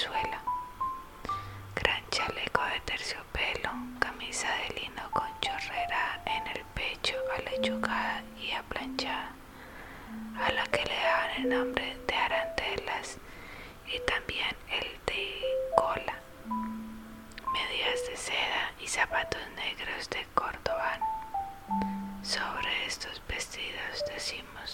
la choquezuela, gran chaleco de terciopelo, camisa de lino con chorrera en el pecho alechugada y aplanchada, a la que le daban el nombre de arantelas y también el de cola, medias de seda y zapatos negros de cordobán. Sobre estos vestidos decimos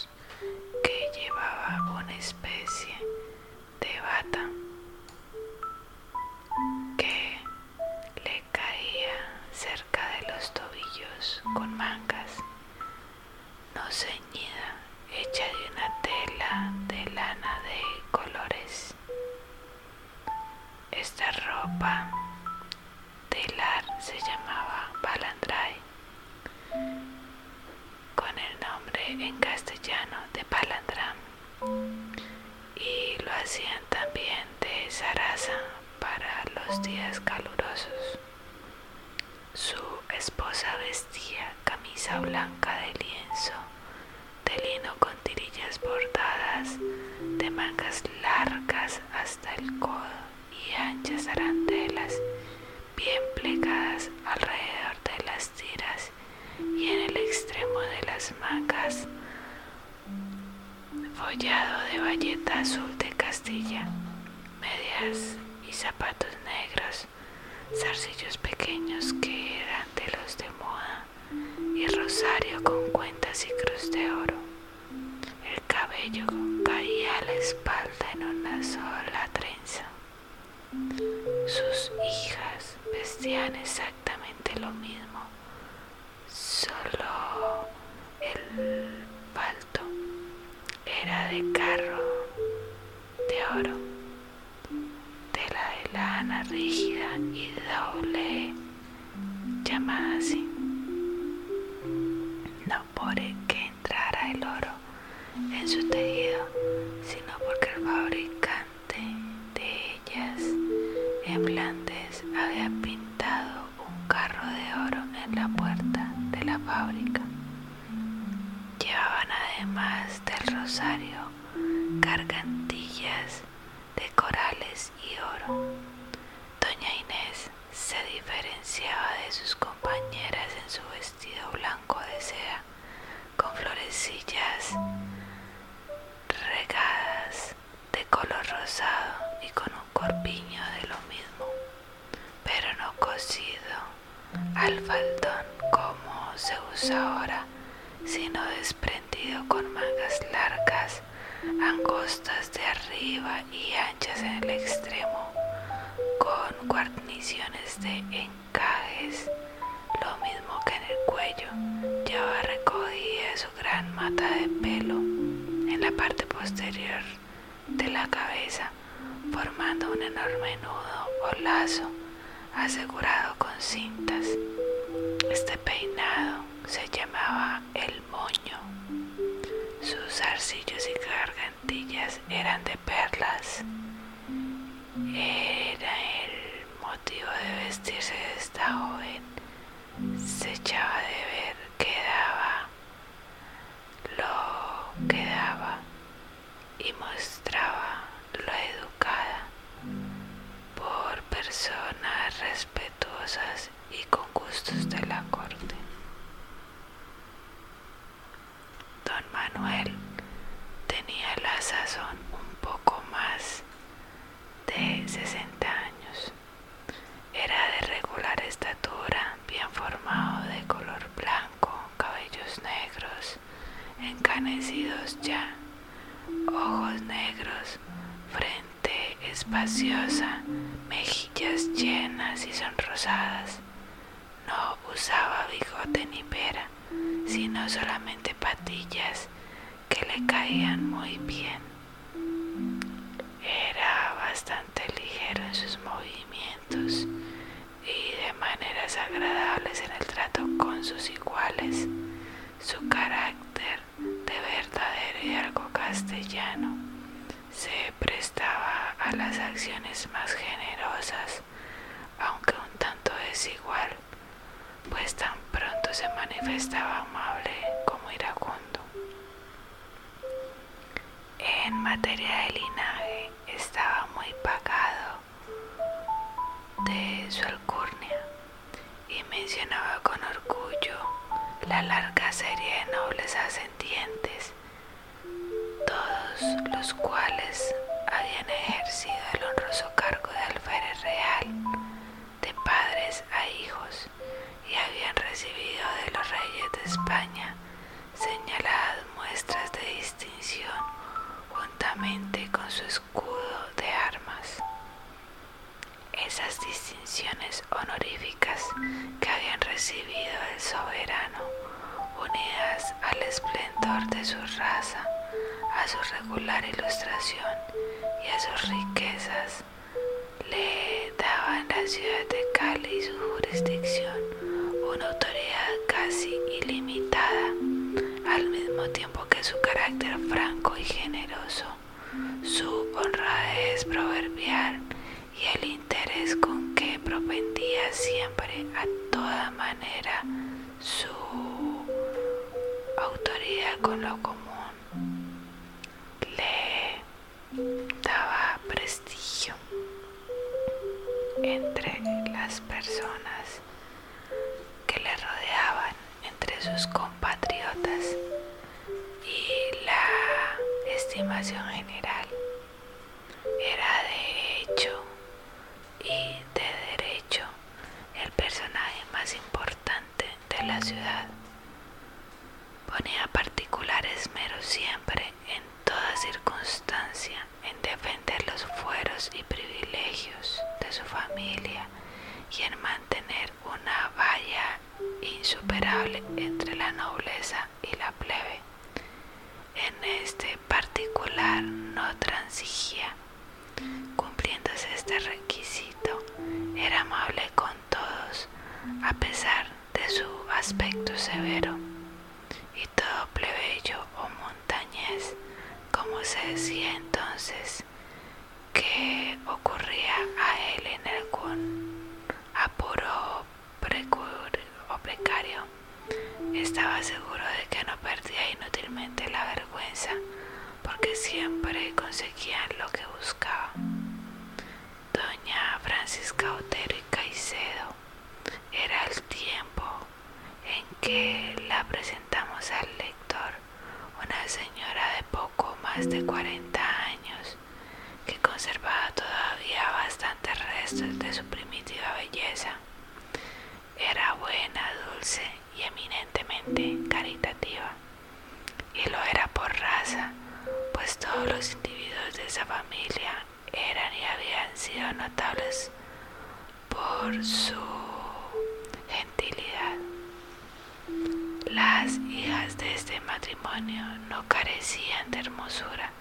en castellano de palandram, y lo hacían también de zaraza para los días calurosos. Su esposa vestía camisa blanca de lienzo, de lino con tirillas bordadas, de mangas largas hasta el codo y anchas arandelas de bayeta azul de Castilla, medias y zapatos negros, zarcillos pequeños que eran de los de moda y rosario con cuentas y cruz de oro. El cabello caía a la espalda en una sola trenza. Sus hijas vestían exactamente gargantillas de corales y oro. Doña Inés se diferenciaba de sus compañeras en su vestido blanco de seda con florecillas regadas de color rosado y con un corpiño de lo mismo, pero no cosido al faldón como se usa ahora, sino desprendido con mangas largas, angostas de arriba y anchas en el extremo, con guarniciones de encajes, lo mismo que en el cuello, llevaba recogida su gran mata de pelo en la parte posterior de la cabeza, formando un enorme nudo o lazo asegurado con cintas. Este peinado se llamaba el moño. Sus arcillos y gargantillas eran de perlas. Era el motivo de vestirse de esta joven. Se echaba de ver que daba lo que daba y mostraba lo educada por personas respetuosas y con gustos de la corte. Don Manuel tenía la sazón un poco más de 60 años. Era de regular estatura, bien formado, de color blanco, cabellos negros, encanecidos ya, ojos negros, frente espaciosa, mejillas llenas y sonrosadas. No usaba bigote ni pera, sino solamente patillas le caían muy bien. Era bastante ligero en sus movimientos y de maneras agradables en el trato con sus iguales. Su carácter de verdadero y algo castellano se prestaba a las acciones más generosas, aunque un tanto desigual, pues tan pronto se manifestaba materia de linaje estaba muy pagado de su alcurnia y mencionaba con orgullo la larga serie de nobles ascendientes, todos los cuales distinciones honoríficas que habían recibido el soberano, unidas al esplendor de su raza, a su regular ilustración y a sus riquezas, le daban la ciudad de Cali y su jurisdicción una autoridad casi ilimitada, al mismo tiempo que su carácter franco y generoso, su honradez proverbial y el interés con que propendía siempre a toda manera su autoridad con lo común. Le daba prestigio entre las personas que le rodeaban, entre sus compatriotas y la estimación general era de hecho y de derecho el personaje más importante de la ciudad. Ponía particular esmero siempre, en toda circunstancia, en defender los fueros y privilegios de su familia y en mantener una valla insuperable entre la nobleza y la plebe. En este particular no transigía Cumpliéndose este requisito, era amable con todos, a pesar aspecto severo, y todo plebeyo o montañés, como se decía entonces, que ocurría a él en algún apuro precario, estaba seguro de que no perdía inútilmente la vergüenza porque siempre conseguían lo que buscaban. Doña Francisca Otero y Caicedo era el tiempo en que la presentamos al lector, una señora de poco más de 40 años que conservaba todavía bastantes restos de su primitiva belleza. Era buena, dulce y eminentemente caritativa, y lo era por raza pues todos los individuos de esa familia eran y habían sido notables por su Hijas de este matrimonio no carecían de hermosura,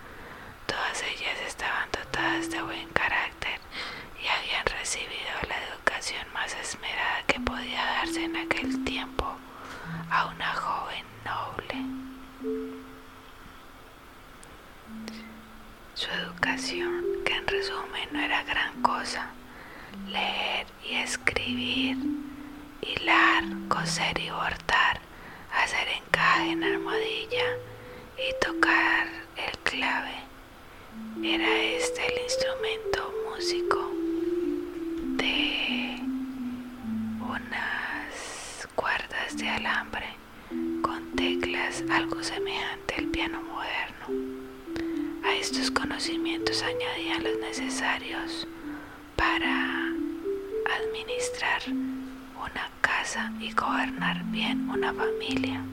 todas ellas estaban dotadas de buen carácter y habían recibido la educación más esmerada que podía darse en aquel tiempo a una joven noble. Su educación, que en resumen no era gran cosa, leer y escribir, hilar, coser y bordar, hacer encaje en armadilla y tocar el clave. Era este el instrumento músico de unas cuerdas de alambre con teclas algo semejante al piano moderno. A estos conocimientos añadían los necesarios para administrar una y gobernar bien una familia.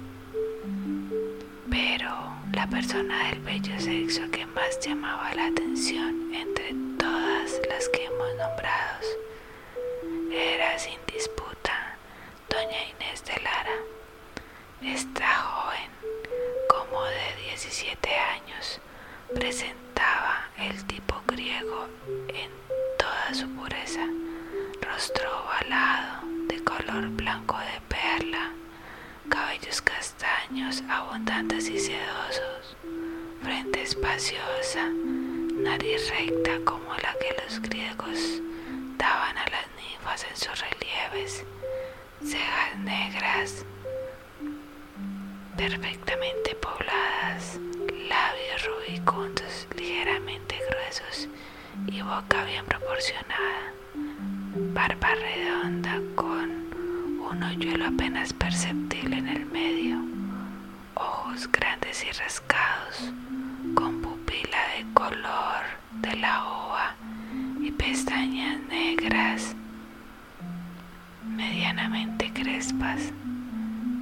Pero la persona del bello sexo que más llamaba la atención entre todas las que hemos nombrado era sin disputa doña Inés de Lara. Esta joven, como de 17 años, presentaba el tipo griego en toda su pureza, rostro ovalado, de color blanco de perla, cabellos castaños abundantes y sedosos, frente espaciosa, nariz recta como la que los griegos daban a las ninfas en sus relieves, cejas negras, perfectamente pobladas, labios rubicundos ligeramente gruesos y boca bien proporcionada, barba redonda con un hoyuelo apenas perceptible en el medio, ojos grandes y rascados, con pupila de color de la ova y pestañas negras medianamente crespas.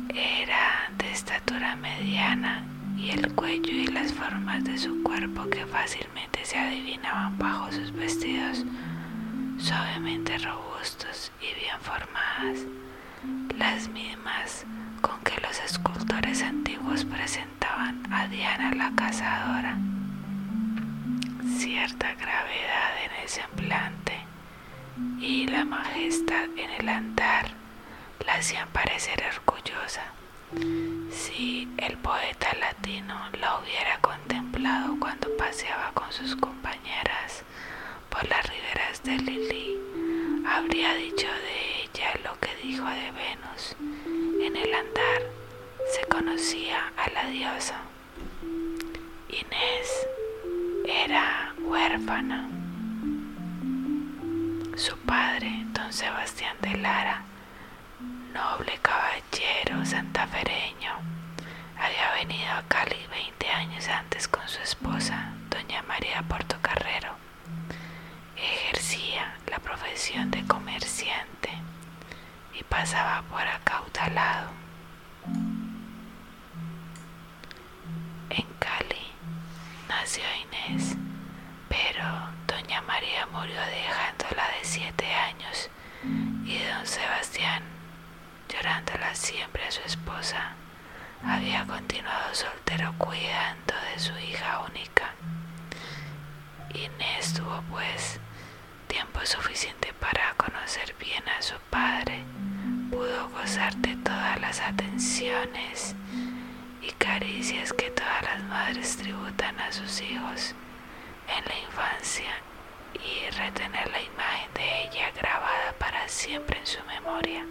Era de estatura mediana y el cuello y las formas de su cuerpo que fácilmente se adivinaban bajo sus vestidos suavemente robustos y bien formadas, las mismas con que los escultores antiguos presentaban a Diana la cazadora. Cierta gravedad en el semblante y la majestad en el andar la hacían parecer orgullosa. Si el poeta latino la hubiera contemplado cuando paseaba con sus compañeras por las riberas de Lili, habría dicho de ella lo que dijo de Venus. En el andar se conocía a la diosa. Inés era huérfana. Su padre, don Sebastián de Lara, noble caballero santafereño, había venido a Cali 20 años antes con su esposa, doña María Portocarrero. Ejercía la profesión de comerciante y pasaba por acautalado. En Cali nació Inés, pero doña María murió dejándola de siete años y don Sebastián llorándola siempre a su esposa, había continuado soltero cuidando de su hija única. Inés tuvo pues tiempo suficiente para conocer bien a su padre, pudo gozar de todas las atenciones y caricias que todas las madres tributan a sus hijos en la infancia y retener la imagen de ella grabada para siempre en su memoria.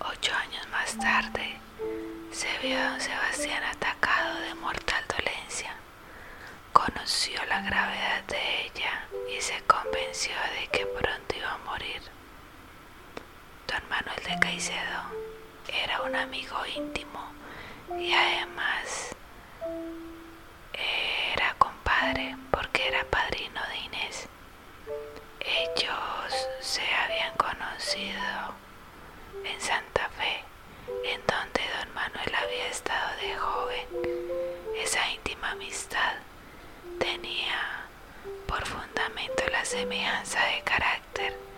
Ocho años más tarde, se vio a don Sebastián atacado de mortal dolencia. Conoció la gravedad de ella y se convenció de que pronto iba a morir. Don Manuel de Caicedo era un amigo íntimo y además era compadre porque era padrino de Inés. Ellos se habían conocido en Santa Fe, en donde don Manuel había estado de joven. Esa íntima amistad tenía por fundamento la semejanza de carácter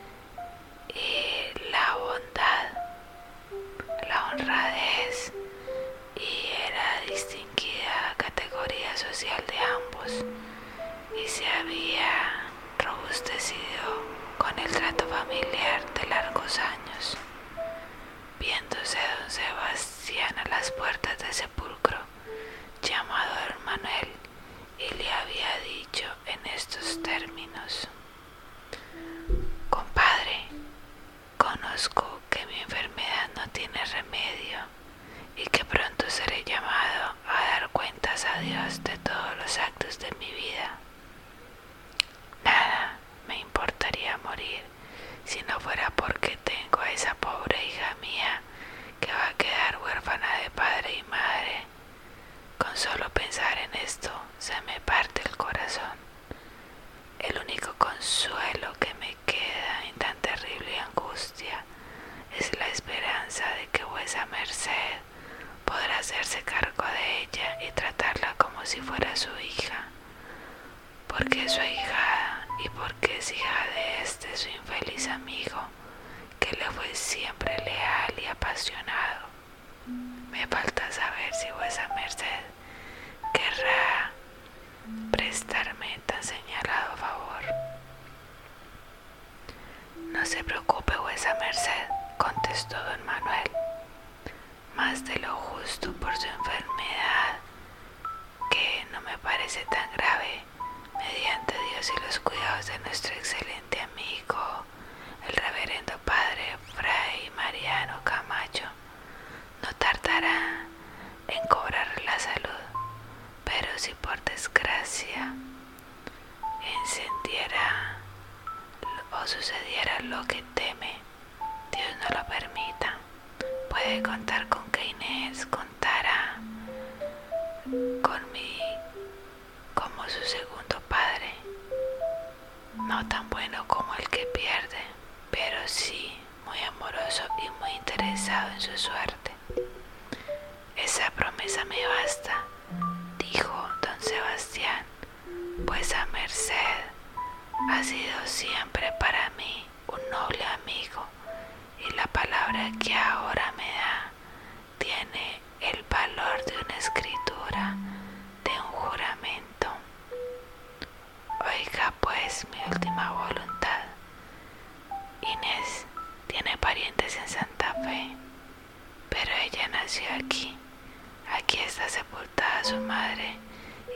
Con solo pensar en esto se me parte el corazón. El único consuelo que me queda en tan terrible angustia es la esperanza de que vuesa merced podrá hacerse cargo de ella y tratarla como si fuera su hija, porque su hija y porque es hija de este su infeliz amigo, Vuesa merced, contestó don Manuel, más de lo justo por su enfermedad, que no me parece tan grave, mediante Dios y los cuidados de nuestro excelente amigo, el reverendo padre Fray Mariano Camacho. No tardará en cobrar la salud, pero si por desgracia encendiera o sucediera lo que teme, puede contar con que Inés contara con mí como su segundo padre, no tan bueno como el que pierde, pero sí muy amoroso y muy interesado en su suerte. Esa promesa me basta, dijo don Sebastián, pues a Merced ha sido siempre para mí un noble amigo que ahora me da tiene el valor de una escritura, de un juramento. Oiga pues mi última voluntad. Inés tiene parientes en Santa Fe, pero ella nació aquí. Aquí está sepultada su madre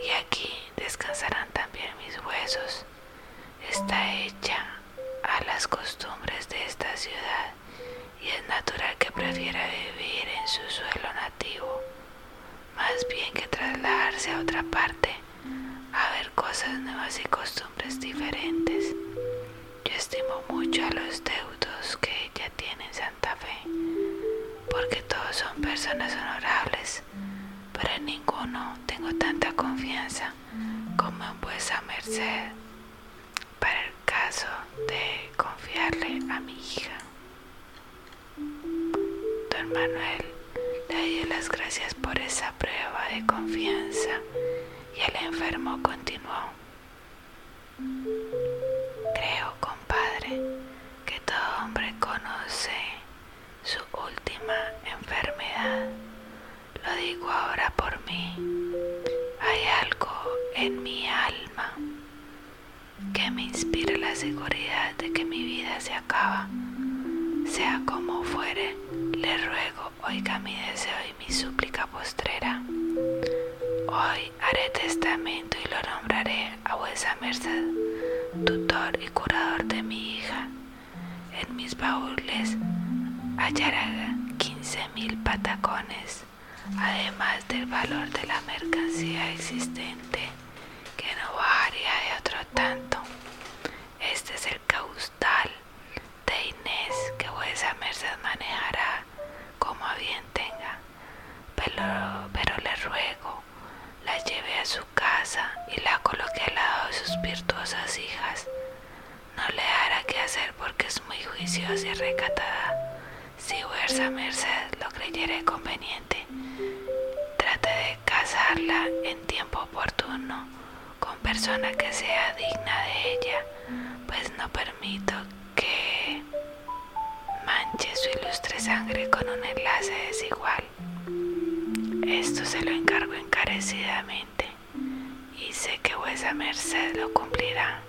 y aquí descansarán también mis huesos. Está hecha a las costumbres de esta ciudad natural que prefiera vivir en su suelo nativo, más bien que trasladarse a otra parte a ver cosas nuevas y costumbres diferentes. Yo estimo mucho a los deudos que ella tiene en Santa Fe, porque todos son personas deseo y mi súplica postrera. Hoy haré testamento y lo nombraré a vuesa merced, tutor y curador de mi hija. En mis baúles hallará quince mil patacones, además del valor de la mercancía existente, que no bajaría de otro tanto. Este es el caustal de Inés que vuesa merced manejará como a bien tenga, pero, le ruego la lleve a su casa y la coloque al lado de sus virtuosas hijas. No le hará que hacer porque es muy juiciosa y recatada. Si vuesa merced lo creyere conveniente, trate de casarla en tiempo oportuno con persona que sea digna de ella, pues no permito que manche su ilustre sangre con un enlace desigual. Esto se lo encargo encarecidamente y sé que vuesa merced lo cumplirá.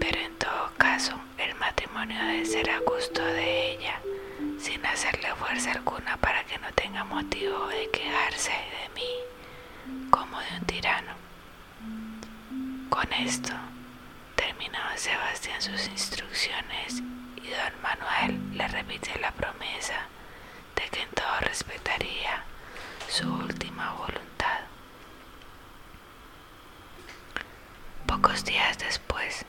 Pero en todo caso, el matrimonio debe ser a gusto de ella, sin hacerle fuerza alguna para que no tenga motivo de quejarse de mí como de un tirano. Con esto terminó Sebastián sus instrucciones y don Manuel le repite la promesa de que en todo respetaría su última voluntad. Pocos días después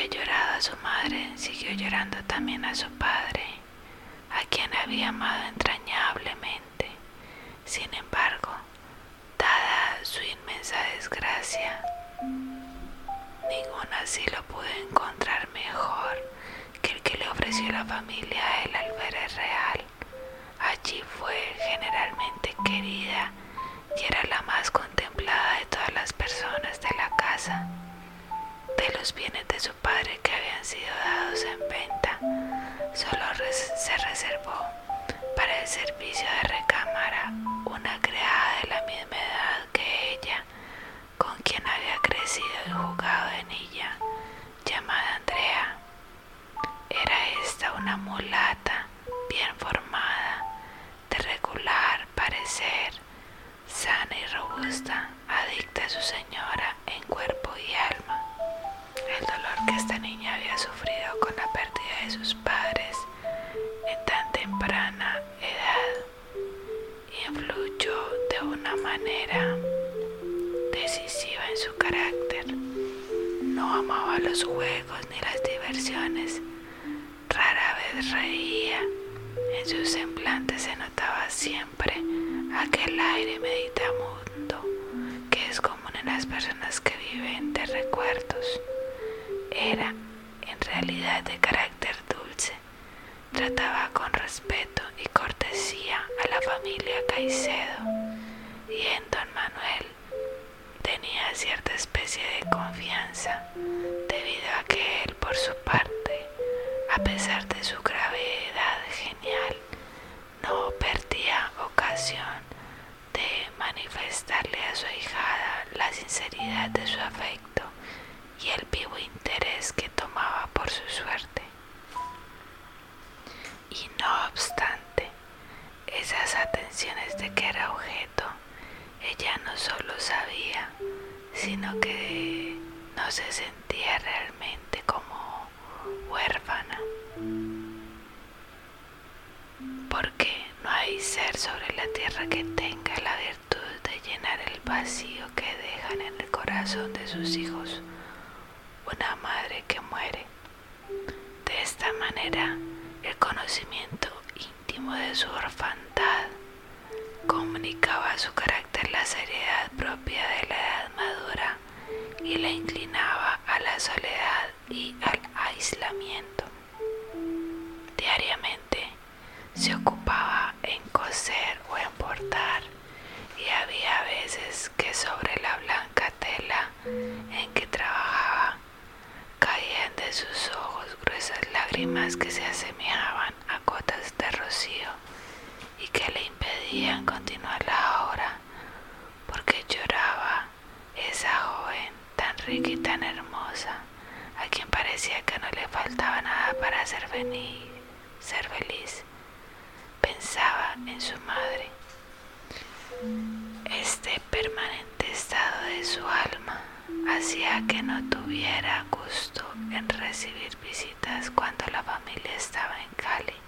había llorado a su madre, siguió llorando también a su padre. a quien había amado entrañablemente. Sin embargo, dada su inmensa desgracia, ningún asilo pudo encontrar mejor que el que le ofreció la familia del alférez real. Allí fue generalmente querida y era la más contemplada de todas las personas de la casa. De los bienes de su padre que habían sido dados en venta, solo se reservó para el servicio de recámara una criada de la misma edad que ella, con quien había crecido y jugado en ella, llamada Andrea. Era esta una mulata sus padres en tan temprana edad influyó de una manera decisiva en su carácter. No amaba los juegos ni las diversiones, rara vez reía, en su semblante se notaba siempre aquel aire meditamundo que es común en las personas que viven de recuerdos. Era en realidad de carácter. Trataba con respeto y cortesía a la familia Caicedo. Y en don Manuel tenía cierta especie de confianza debido a que él por su parte, a pesar de su gravedad genial, no perdía ocasión de manifestarle a su hijada la sinceridad de su afecto y el vivo interés que tomaba por su suerte. Y no obstante esas atenciones de que era objeto, ella no solo sabía, sino que no se sentía realmente como huérfana. Porque no hay ser sobre la tierra que tenga la virtud de llenar el vacío que dejan en el corazón de sus hijos una madre que muere. De esta manera, el conocimiento íntimo de su orfandad comunicaba su carácter la seriedad propia de la edad madura y la inclinaba a la soledad y al aislamiento. Diariamente se ocupaba en coser o en bordar y había veces que sobre la blanca tela en que trabajaba caían de sus ojos gruesas lágrimas que se asemejaban a gotas de rocío y que le impedían continuar la obra porque lloraba esa joven tan tan hermosa a quien parecía que no le faltaba nada para ser feliz, ser feliz. Pensaba en su madre. Este permanente estado de su alma hacía que no tuviera gusto en recibir visitas cuando la familia estaba en Cali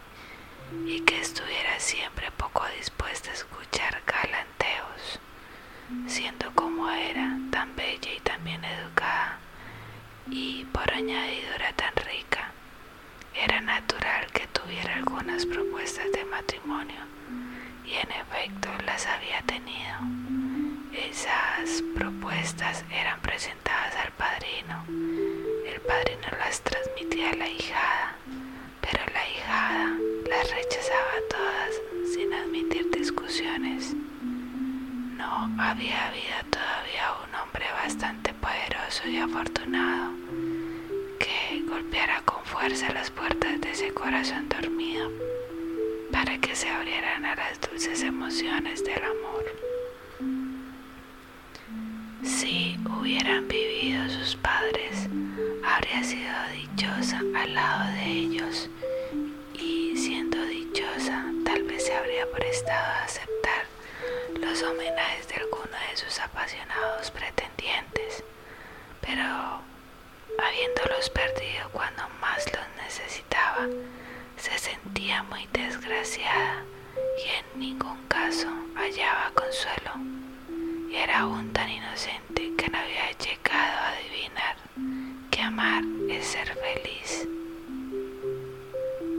y que estuviera siempre poco dispuesta a escuchar galanteos, siendo como era tan bella y tan bien educada y por añadidura tan rica, era natural que tuviera algunas propuestas de matrimonio y en efecto las había tenido. Esas propuestas eran presentadas al padrino. El padrino las transmitía a la hijada, pero la hijada las rechazaba todas sin admitir discusiones. No había habido todavía un hombre bastante poderoso y afortunado que golpeara con fuerza las puertas de ese corazón dormido para que se abrieran a las dulces emociones del amor. Si hubieran vivido sus padres, habría sido dichosa al lado de ellos y siendo dichosa tal vez se habría prestado a aceptar los homenajes de alguno de sus apasionados pretendientes, pero habiéndolos perdido cuando más los necesitaba, se sentía muy desgraciada y en ningún caso hallaba consuelo. Y era aún tan inocente que no había llegado a adivinar que amar es ser feliz.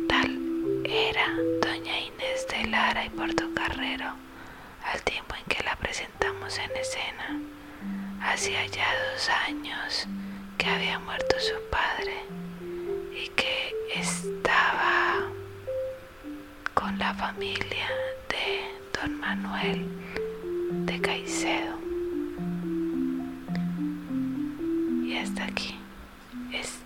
Tal era doña Inés de Lara y Portocarrero, al tiempo en que la presentamos en escena. Hacía ya dos años que había muerto su padre y que estaba con la familia de don Manuel de Caicedo. Y hasta aquí. Es